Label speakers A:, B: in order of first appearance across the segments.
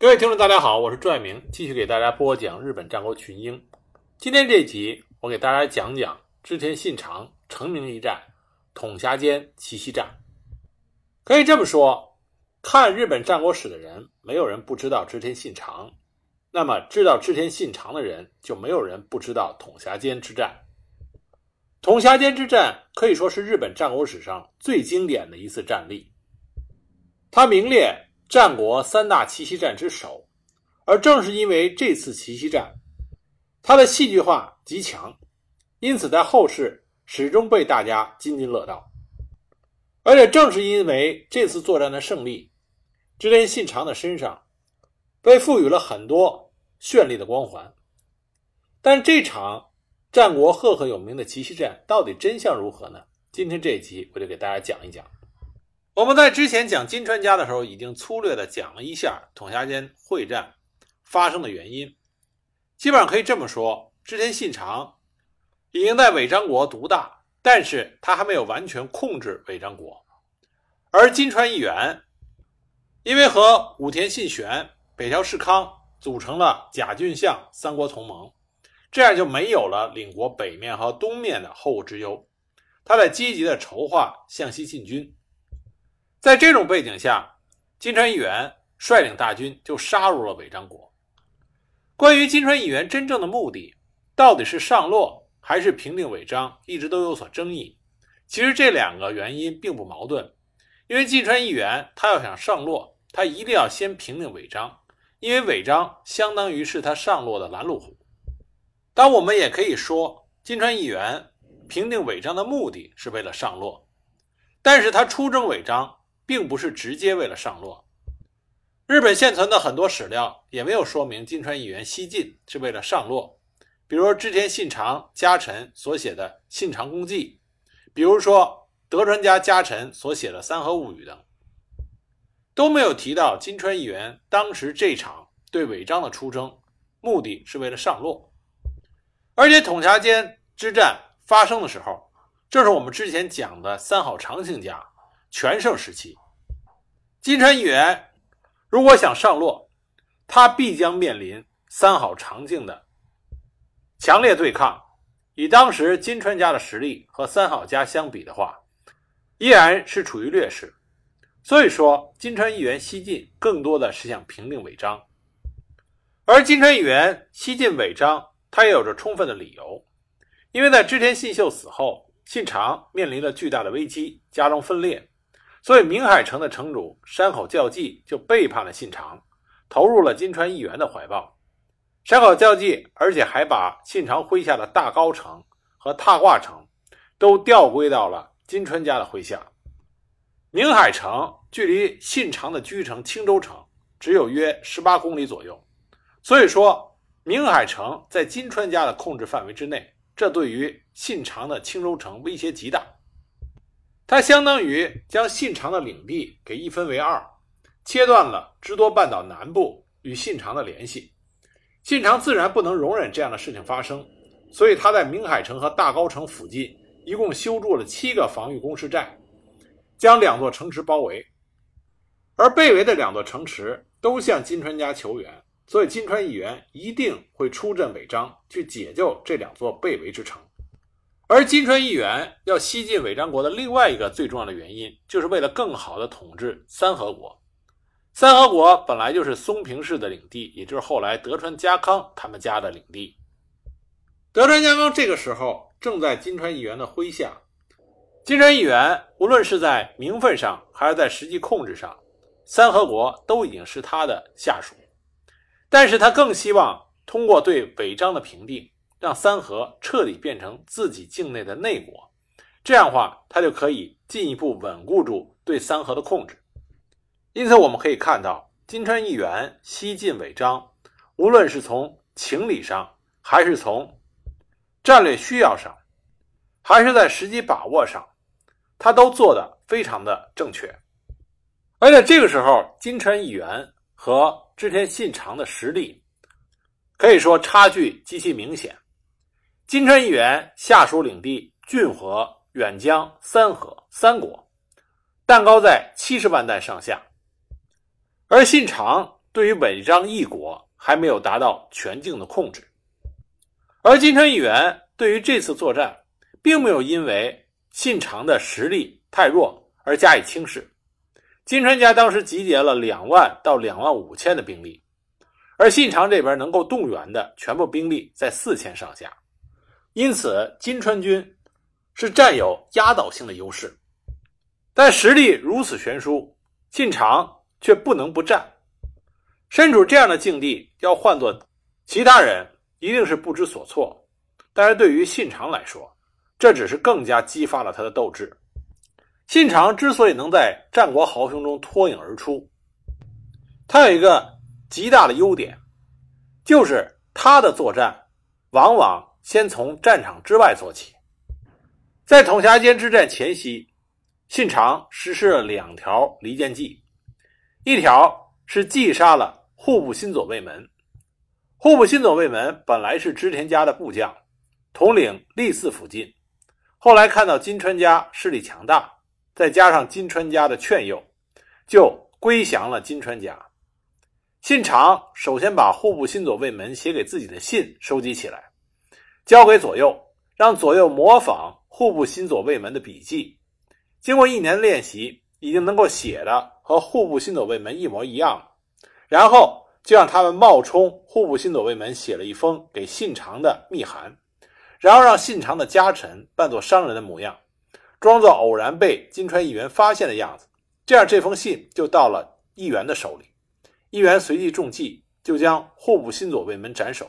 A: 各位听众，大家好，我是朱爱明，继续给大家播讲日本战国群英。今天这集，我给大家讲讲织田信长成名一战——统辖间奇袭战。可以这么说，看日本战国史的人，没有人不知道织田信长。那么，知道织田信长的人，就没有人不知道统辖间之战。统辖间之战可以说是日本战国史上最经典的一次战例，它名列。战国三大奇袭战之首，而正是因为这次奇袭战，它的戏剧化极强，因此在后世始终被大家津津乐道。而且正是因为这次作战的胜利，织田信长的身上被赋予了很多绚丽的光环。但这场战国赫赫有名的奇袭战到底真相如何呢？今天这一集我就给大家讲一讲。我们在之前讲金川家的时候，已经粗略的讲了一下统辖间会战发生的原因。基本上可以这么说：织田信长已经在尾张国独大，但是他还没有完全控制尾张国。而金川义元因为和武田信玄、北条氏康组成了甲郡相三国同盟，这样就没有了领国北面和东面的后顾之忧。他在积极的筹划向西进军。在这种背景下，金川义元率领大军就杀入了尾张国。关于金川义元真正的目的，到底是上洛还是平定尾张，一直都有所争议。其实这两个原因并不矛盾，因为金川义元他要想上洛，他一定要先平定尾张，因为尾张相当于是他上洛的拦路虎。当我们也可以说，金川义元平定尾张的目的是为了上洛，但是他出征尾张。并不是直接为了上洛。日本现存的很多史料也没有说明金川议员西进是为了上洛，比如织田信长家臣所写的《信长公记》，比如说德川家家臣所写的《三河物语》等，都没有提到金川议员当时这场对尾张的出征目的是为了上洛。而且统辖间之战发生的时候，正是我们之前讲的三好长庆家。全盛时期，金川议员如果想上洛，他必将面临三好长庆的强烈对抗。以当时金川家的实力和三好家相比的话，依然是处于劣势。所以说，金川议员西进更多的是想平定尾张。而金川议员西进尾张，他也有着充分的理由，因为在织田信秀死后，信长面临了巨大的危机，家中分裂。所以，明海城的城主山口教济就背叛了信长，投入了金川议员的怀抱。山口教济，而且还把信长麾下的大高城和踏挂城都调归到了金川家的麾下。明海城距离信长的居城青州城只有约十八公里左右，所以说明海城在金川家的控制范围之内，这对于信长的青州城威胁极大。它相当于将信长的领地给一分为二，切断了知多半岛南部与信长的联系。信长自然不能容忍这样的事情发生，所以他在明海城和大高城附近一共修筑了七个防御工事寨，将两座城池包围。而被围的两座城池都向金川家求援，所以金川议员一定会出阵尾张，去解救这两座被围之城。而金川议员要西进尾张国的另外一个最重要的原因，就是为了更好的统治三河国。三河国本来就是松平氏的领地，也就是后来德川家康他们家的领地。德川家康这个时候正在金川议员的麾下。金川议员无论是在名分上，还是在实际控制上，三河国都已经是他的下属。但是他更希望通过对尾张的平定。让三河彻底变成自己境内的内国，这样的话，他就可以进一步稳固住对三河的控制。因此，我们可以看到，金川议员西进尾张，无论是从情理上，还是从战略需要上，还是在时机把握上，他都做得非常的正确。而且这个时候，金川议员和织田信长的实力可以说差距极其明显。金川议员下属领地骏河、远江、三河三国，蛋糕在七十万担上下；而信长对于违章一国还没有达到全境的控制。而金川议员对于这次作战，并没有因为信长的实力太弱而加以轻视。金川家当时集结了两万到两万五千的兵力，而信长这边能够动员的全部兵力在四千上下，因此金川军是占有压倒性的优势。但实力如此悬殊，信长却不能不战。身处这样的境地，要换做其他人，一定是不知所措。但是对于信长来说，这只是更加激发了他的斗志。信长之所以能在战国豪雄中脱颖而出，他有一个极大的优点，就是他的作战往往先从战场之外做起。在统辖间之战前夕，信长实施了两条离间计，一条是击杀了户部新左卫门。户部新左卫门本来是织田家的部将，统领立寺附近，后来看到金川家势力强大。再加上金川家的劝诱，就归降了金川家。信长首先把户部新左卫门写给自己的信收集起来，交给左右，让左右模仿户部新左卫门的笔记。经过一年练习，已经能够写的和户部新左卫门一模一样了。然后就让他们冒充户部新左卫门写了一封给信长的密函，然后让信长的家臣扮作商人的模样。装作偶然被金川议员发现的样子，这样这封信就到了议员的手里。议员随即中计，就将户部新左卫门斩首。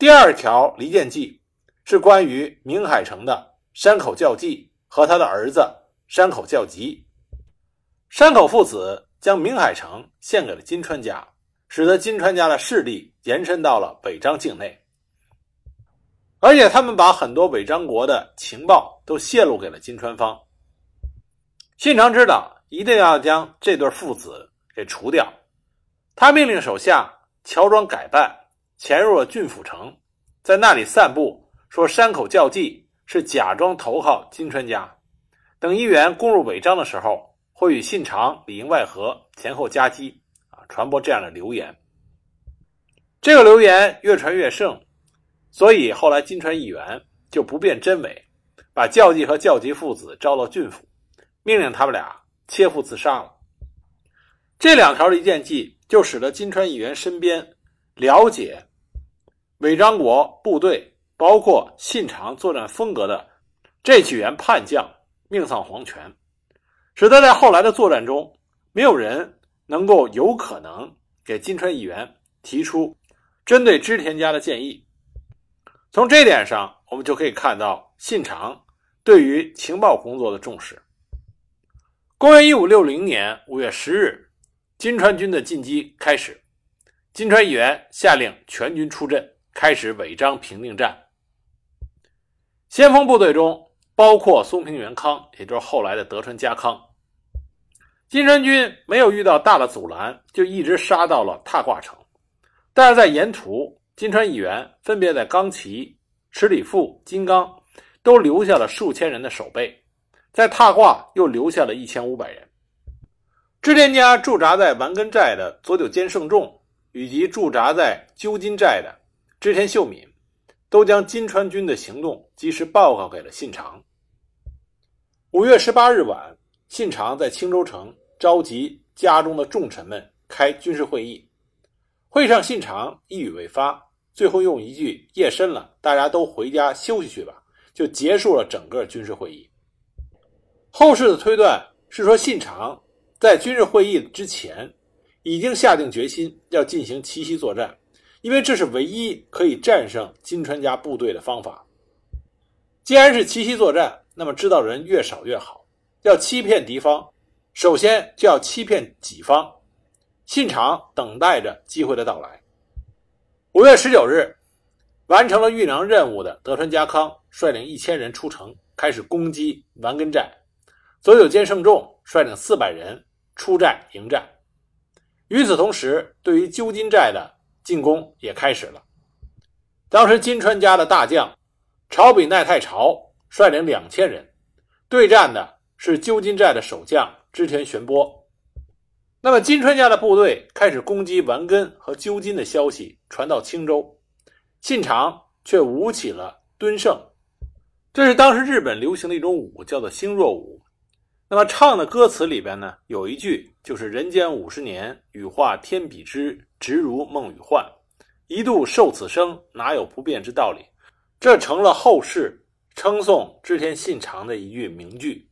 A: 第二条离间计是关于明海城的山口教纪和他的儿子山口教吉。山口父子将明海城献给了金川家，使得金川家的势力延伸到了北张境内。而且他们把很多伪章国的情报都泄露给了金川方。信长知道一定要将这对父子给除掉，他命令手下乔装改扮，潜入了郡府城，在那里散布说山口教纪是假装投靠金川家，等议员攻入尾张的时候，会与信长里应外合，前后夹击，啊，传播这样的流言。这个流言越传越盛。所以后来金川议员就不辨真伪，把教纪和教吉父子招到郡府，命令他们俩切腹自杀了。这两条离间计就使得金川议员身边了解尾张国部队，包括信长作战风格的这几员叛将命丧黄泉，使得在后来的作战中，没有人能够有可能给金川议员提出针对织田家的建议。从这点上，我们就可以看到信长对于情报工作的重视。公元一五六零年五月十日，金川军的进击开始。金川议员下令全军出阵，开始违章平定战。先锋部队中包括松平元康，也就是后来的德川家康。金川军没有遇到大的阻拦，就一直杀到了踏挂城，但是在沿途。金川议员分别在冈崎、池里富、金刚都留下了数千人的守备，在踏挂又留下了一千五百人。织田家驻扎在丸根寨的佐久间胜重，以及驻扎在鸠金寨的织田秀敏，都将金川军的行动及时报告给了信长。五月十八日晚，信长在青州城召集家中的重臣们开军事会议，会上信长一语未发。最后用一句“夜深了，大家都回家休息去吧”，就结束了整个军事会议。后世的推断是说，信长在军事会议之前已经下定决心要进行奇袭作战，因为这是唯一可以战胜金川家部队的方法。既然是奇袭作战，那么知道人越少越好。要欺骗敌方，首先就要欺骗己方。信长等待着机会的到来。五月十九日，完成了遇难任务的德川家康率领一千人出城，开始攻击丸根寨。佐久间胜重率领四百人出寨迎战。与此同时，对于鸠金寨的进攻也开始了。当时金川家的大将朝比奈太朝率领两千人对战的是鸠金寨的守将织田玄波。那么金川家的部队开始攻击完根和鸠金的消息传到青州，信长却舞起了敦胜，这是当时日本流行的一种舞，叫做星若舞。那么唱的歌词里边呢，有一句就是“人间五十年，羽化天比之，直如梦与幻。一度受此生，哪有不变之道理？”这成了后世称颂织田信长的一句名句。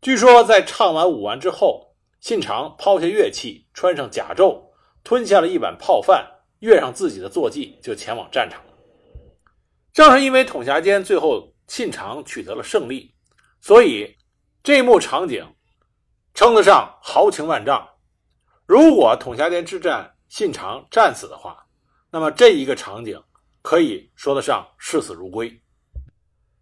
A: 据说在唱完舞完之后，信长抛下乐器，穿上甲胄，吞下了一碗泡饭，跃上自己的坐骑，就前往战场。正是因为统辖间最后信长取得了胜利，所以。这一幕场景称得上豪情万丈。如果统辖间之战信长战死的话，那么这一个场景可以说得上视死如归。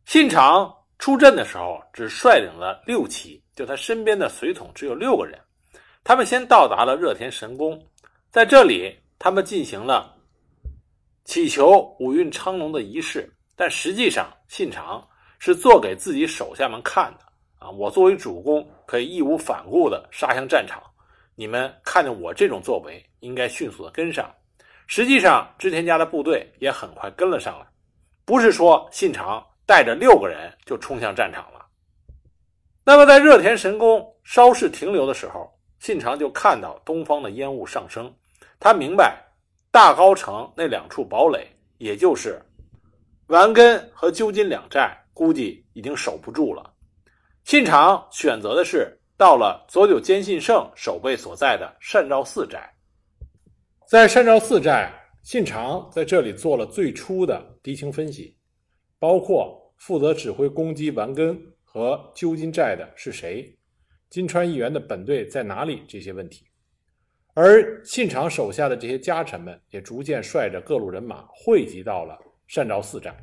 A: 信长出阵的时候只率领了六骑，就他身边的随从只有六个人。他们先到达了热田神宫，在这里他们进行了祈求五运昌隆的仪式，但实际上信长是做给自己手下们看的。啊，我作为主公，可以义无反顾地杀向战场。你们看见我这种作为，应该迅速地跟上。实际上，织田家的部队也很快跟了上来，不是说信长带着六个人就冲向战场了。那么，在热田神宫稍事停留的时候，信长就看到东方的烟雾上升，他明白大高城那两处堡垒，也就是丸根和鸠金两寨，估计已经守不住了。信长选择的是到了佐久间信胜守备所在的善照寺寨，在善照寺寨，信长在这里做了最初的敌情分析，包括负责指挥攻击丸根和鸠金寨的是谁，金川议员的本队在哪里这些问题，而信长手下的这些家臣们也逐渐率着各路人马汇集到了善照寺寨。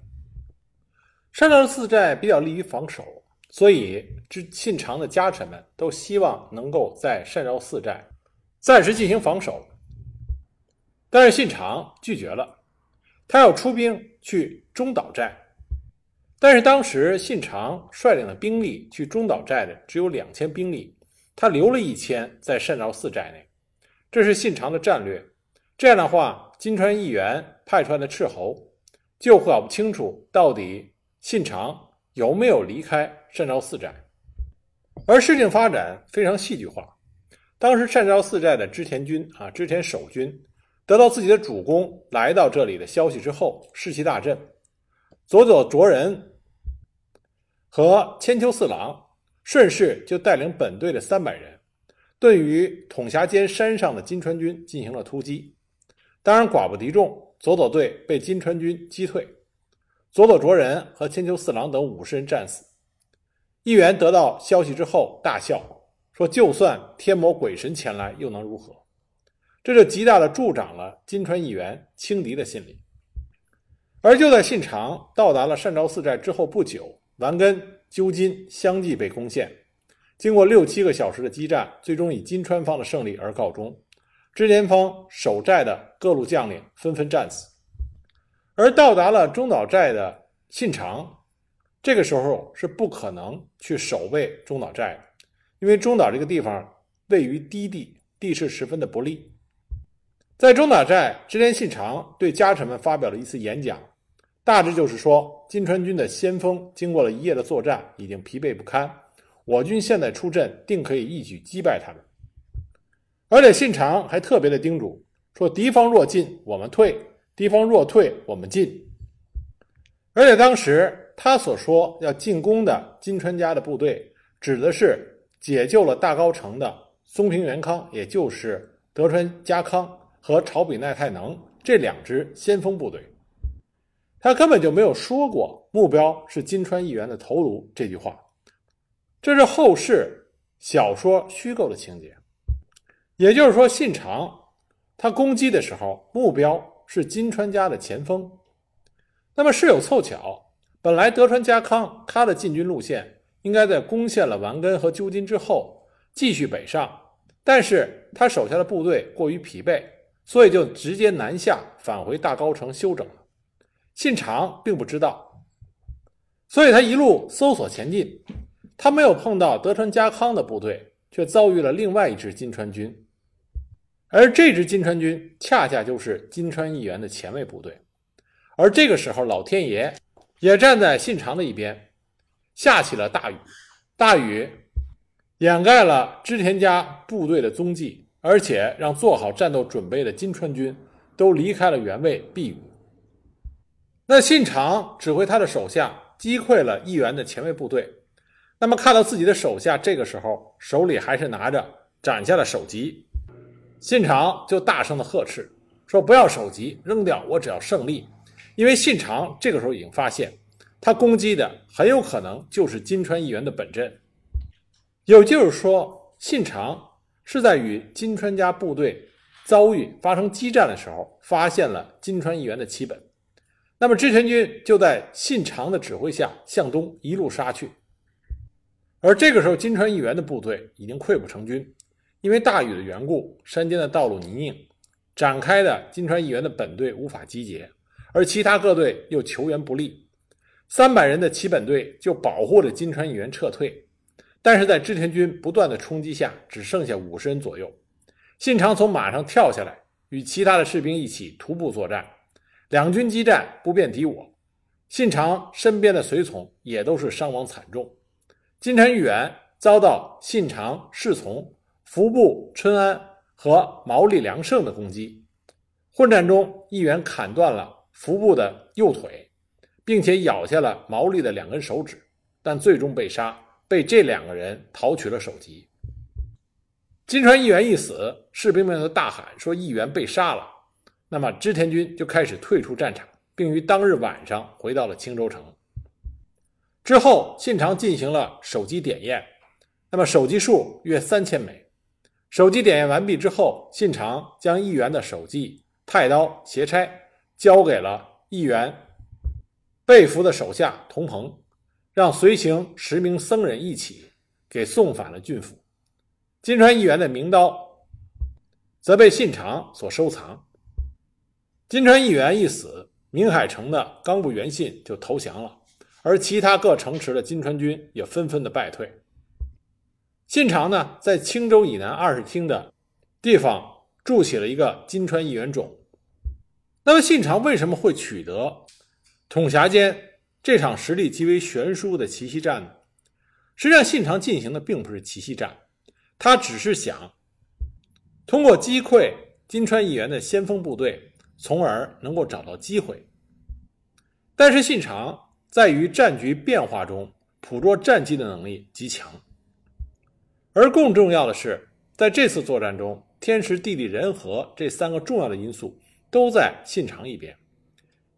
A: 善照寺寨比较利于防守。所以，这信长的家臣们都希望能够在善昭寺寨暂时进行防守，但是信长拒绝了，他要出兵去中岛寨。但是当时信长率领的兵力去中岛寨的只有两千兵力，他留了一千在善昭寺寨内，这是信长的战略。这样的话，金川议员派出来的斥候就搞不清楚到底信长。有没有离开善昭寺寨？而事情发展非常戏剧化。当时善昭寺寨的织田军啊，织田守军得到自己的主公来到这里的消息之后，士气大振。佐佐卓人和千秋四郎顺势就带领本队的三百人，对于统辖间山上的金川军进行了突击。当然寡不敌众，佐佐队被金川军击退。佐佐卓人和千秋四郎等五十人战死。议员得到消息之后大笑说：“就算天魔鬼神前来，又能如何？”这就极大的助长了金川议员轻敌的心理。而就在信长到达了善昭寺寨之后不久，丸根、鸠金相继被攻陷。经过六七个小时的激战，最终以金川方的胜利而告终。织田方守寨的各路将领纷纷战死。而到达了中岛寨的信长，这个时候是不可能去守卫中岛寨的，因为中岛这个地方位于低地，地势十分的不利。在中岛寨，织田信长对家臣们发表了一次演讲，大致就是说，金川军的先锋经过了一夜的作战，已经疲惫不堪，我军现在出阵，定可以一举击败他们。而且信长还特别的叮嘱说：“敌方若进，我们退。”敌方若退，我们进。而且当时他所说要进攻的金川家的部队，指的是解救了大高城的松平元康，也就是德川家康和朝比奈太能这两支先锋部队。他根本就没有说过目标是金川议员的头颅这句话，这是后世小说虚构的情节。也就是说，信长他攻击的时候目标。是金川家的前锋，那么事有凑巧，本来德川家康他的进军路线应该在攻陷了丸根和鸠金之后继续北上，但是他手下的部队过于疲惫，所以就直接南下返回大高城休整了。信长并不知道，所以他一路搜索前进，他没有碰到德川家康的部队，却遭遇了另外一支金川军，而这支金川军恰恰就是金川议员的前卫部队。而这个时候，老天爷也站在信长的一边，下起了大雨，大雨掩盖了织田家部队的踪迹，而且让做好战斗准备的金川军都离开了原位避雨。那信长指挥他的手下击溃了义元的前卫部队，那么看到自己的手下这个时候手里还是拿着斩下的首级，信长就大声的呵斥说：“不要首级，扔掉，我只要胜利。”因为信长这个时候已经发现，他攻击的很有可能就是金川议员的本阵，也就是说，信长是在与金川家部队遭遇发生激战的时候，发现了金川议员的旗本。那么织田军就在信长的指挥下向东一路杀去，而这个时候金川议员的部队已经溃不成军，因为大雨的缘故，山间的道路泥泞，展开的金川议员的本队无法集结。而其他各队又求援不利，三百人的齐本队就保护着金川议员撤退，但是在织田军不断的冲击下，只剩下五十人左右。信长从马上跳下来，与其他的士兵一起徒步作战，两军激战不辨敌我。信长身边的随从也都是伤亡惨重。金川议员遭到信长侍从服部春安和毛利良胜的攻击，混战中，议员砍断了。服部的右腿，并且咬下了毛利的两根手指，但最终被杀，被这两个人讨取了首级。金川议员一死，士兵们都大喊说：“议员被杀了。”那么织田军就开始退出战场，并于当日晚上回到了青州城。之后，信长进行了首级点验，那么首级数约三千枚。首级点验完毕之后，信长将议员的首级太刀斜钗。交给了议员被俘的手下童鹏，让随行十名僧人一起给送返了郡府。金川议员的名刀则被信长所收藏。金川议员一死，明海城的冈部元信就投降了，而其他各城池的金川军也纷纷的败退。信长呢，在青州以南二十町的地方筑起了一个金川议员冢。那么信长为什么会取得统辖间这场实力极为悬殊的奇袭战呢？实际上，信长进行的并不是奇袭战，他只是想通过击溃金川议员的先锋部队，从而能够找到机会。但是信长在于战局变化中捕捉战机的能力极强，而更重要的是，在这次作战中，天时、地利、人和这三个重要的因素。都在信长一边。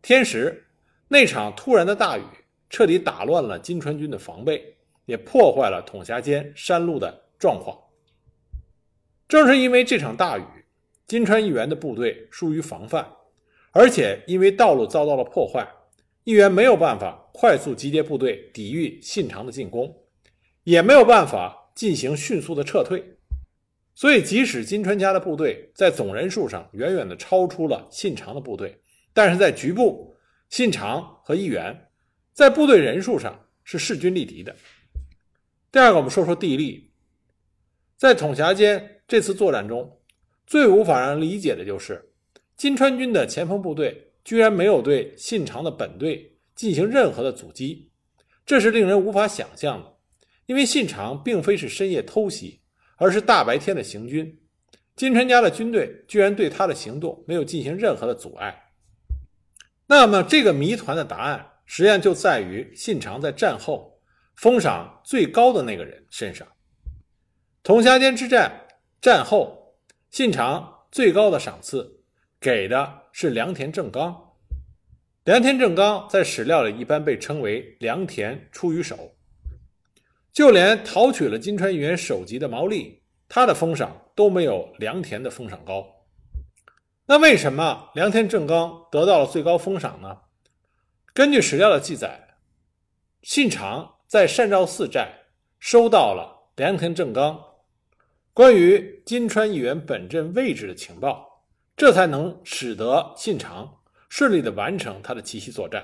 A: 天时，那场突然的大雨彻底打乱了金川军的防备，也破坏了统辖间山路的状况。正是因为这场大雨，金川议员的部队疏于防范，而且因为道路遭到了破坏，议员没有办法快速集结部队抵御信长的进攻，也没有办法进行迅速的撤退。所以，即使金川家的部队在总人数上远远的超出了信长的部队，但是在局部，信长和义元在部队人数上是势均力敌的。第二个，我们说说地利，在统辖间这次作战中，最无法让人理解的就是金川军的前锋部队居然没有对信长的本队进行任何的阻击，这是令人无法想象的，因为信长并非是深夜偷袭。而是大白天的行军，金川家的军队居然对他的行动没有进行任何的阻碍。那么，这个谜团的答案实际上就在于信长在战后封赏最高的那个人身上。统辖间之战战后，信长最高的赏赐给的是良田正纲。良田正纲在史料里一般被称为“良田出于手”。就连讨取了金川议员首级的毛利，他的封赏都没有良田的封赏高。那为什么良田正纲得到了最高封赏呢？根据史料的记载，信长在善照寺寨收到了良田正纲关于金川议员本阵位置的情报，这才能使得信长顺利的完成他的奇袭作战。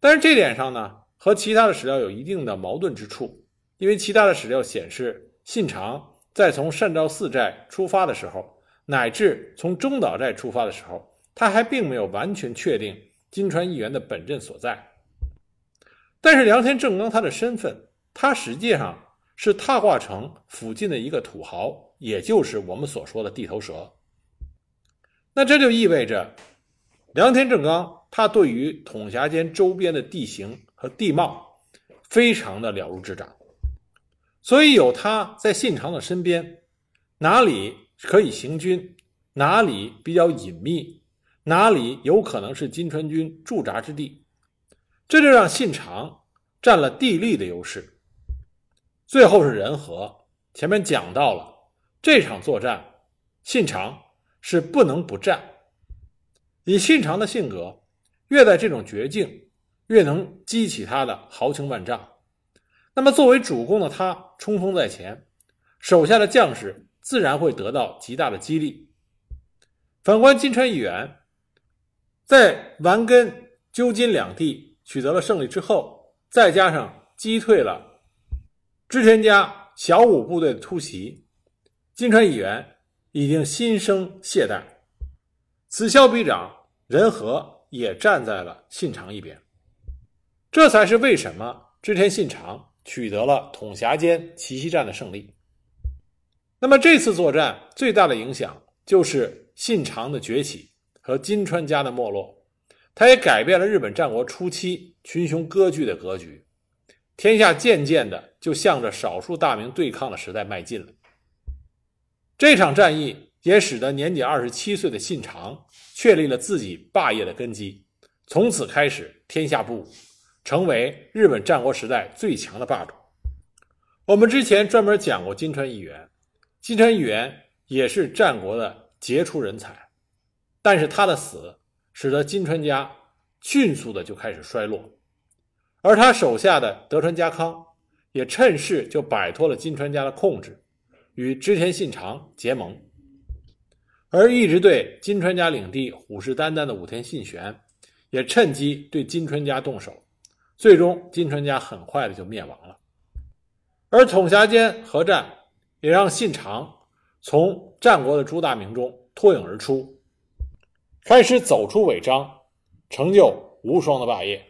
A: 但是这点上呢，和其他的史料有一定的矛盾之处。因为其他的史料显示，信长在从善照寺寨出发的时候，乃至从中岛寨出发的时候，他还并没有完全确定金川议员的本镇所在。但是梁天正刚他的身份，他实际上是踏化城附近的一个土豪，也就是我们所说的地头蛇。那这就意味着，梁天正刚他对于统辖间周边的地形和地貌非常的了如指掌，所以有他在信长的身边，哪里可以行军，哪里比较隐秘，哪里有可能是金川军驻扎之地，这就让信长占了地利的优势。最后是人和，前面讲到了这场作战，信长。是不能不战。以信长的性格，越在这种绝境，越能激起他的豪情万丈。那么，作为主公的他冲锋在前，手下的将士自然会得到极大的激励。反观金川议员，在丸根、鸠金两地取得了胜利之后，再加上击退了织田家小五部队的突袭，金川议员。已经心生懈怠，此消彼长，人和也站在了信长一边。这才是为什么织田信长取得了统辖间奇袭战的胜利。那么这次作战最大的影响就是信长的崛起和金川家的没落，他也改变了日本战国初期群雄割据的格局，天下渐渐的就向着少数大名对抗的时代迈进了。这场战役也使得年仅二十七岁的信长确立了自己霸业的根基，从此开始天下不武，成为日本战国时代最强的霸主。我们之前专门讲过金川议员，金川议员也是战国的杰出人才，但是他的死使得金川家迅速的就开始衰落，而他手下的德川家康也趁势就摆脱了金川家的控制。与织田信长结盟，而一直对金川家领地虎视眈眈的武田信玄，也趁机对金川家动手，最终金川家很快的就灭亡了。而统辖间合战，也让信长从战国的诸大名中脱颖而出，开始走出违章，成就无双的霸业。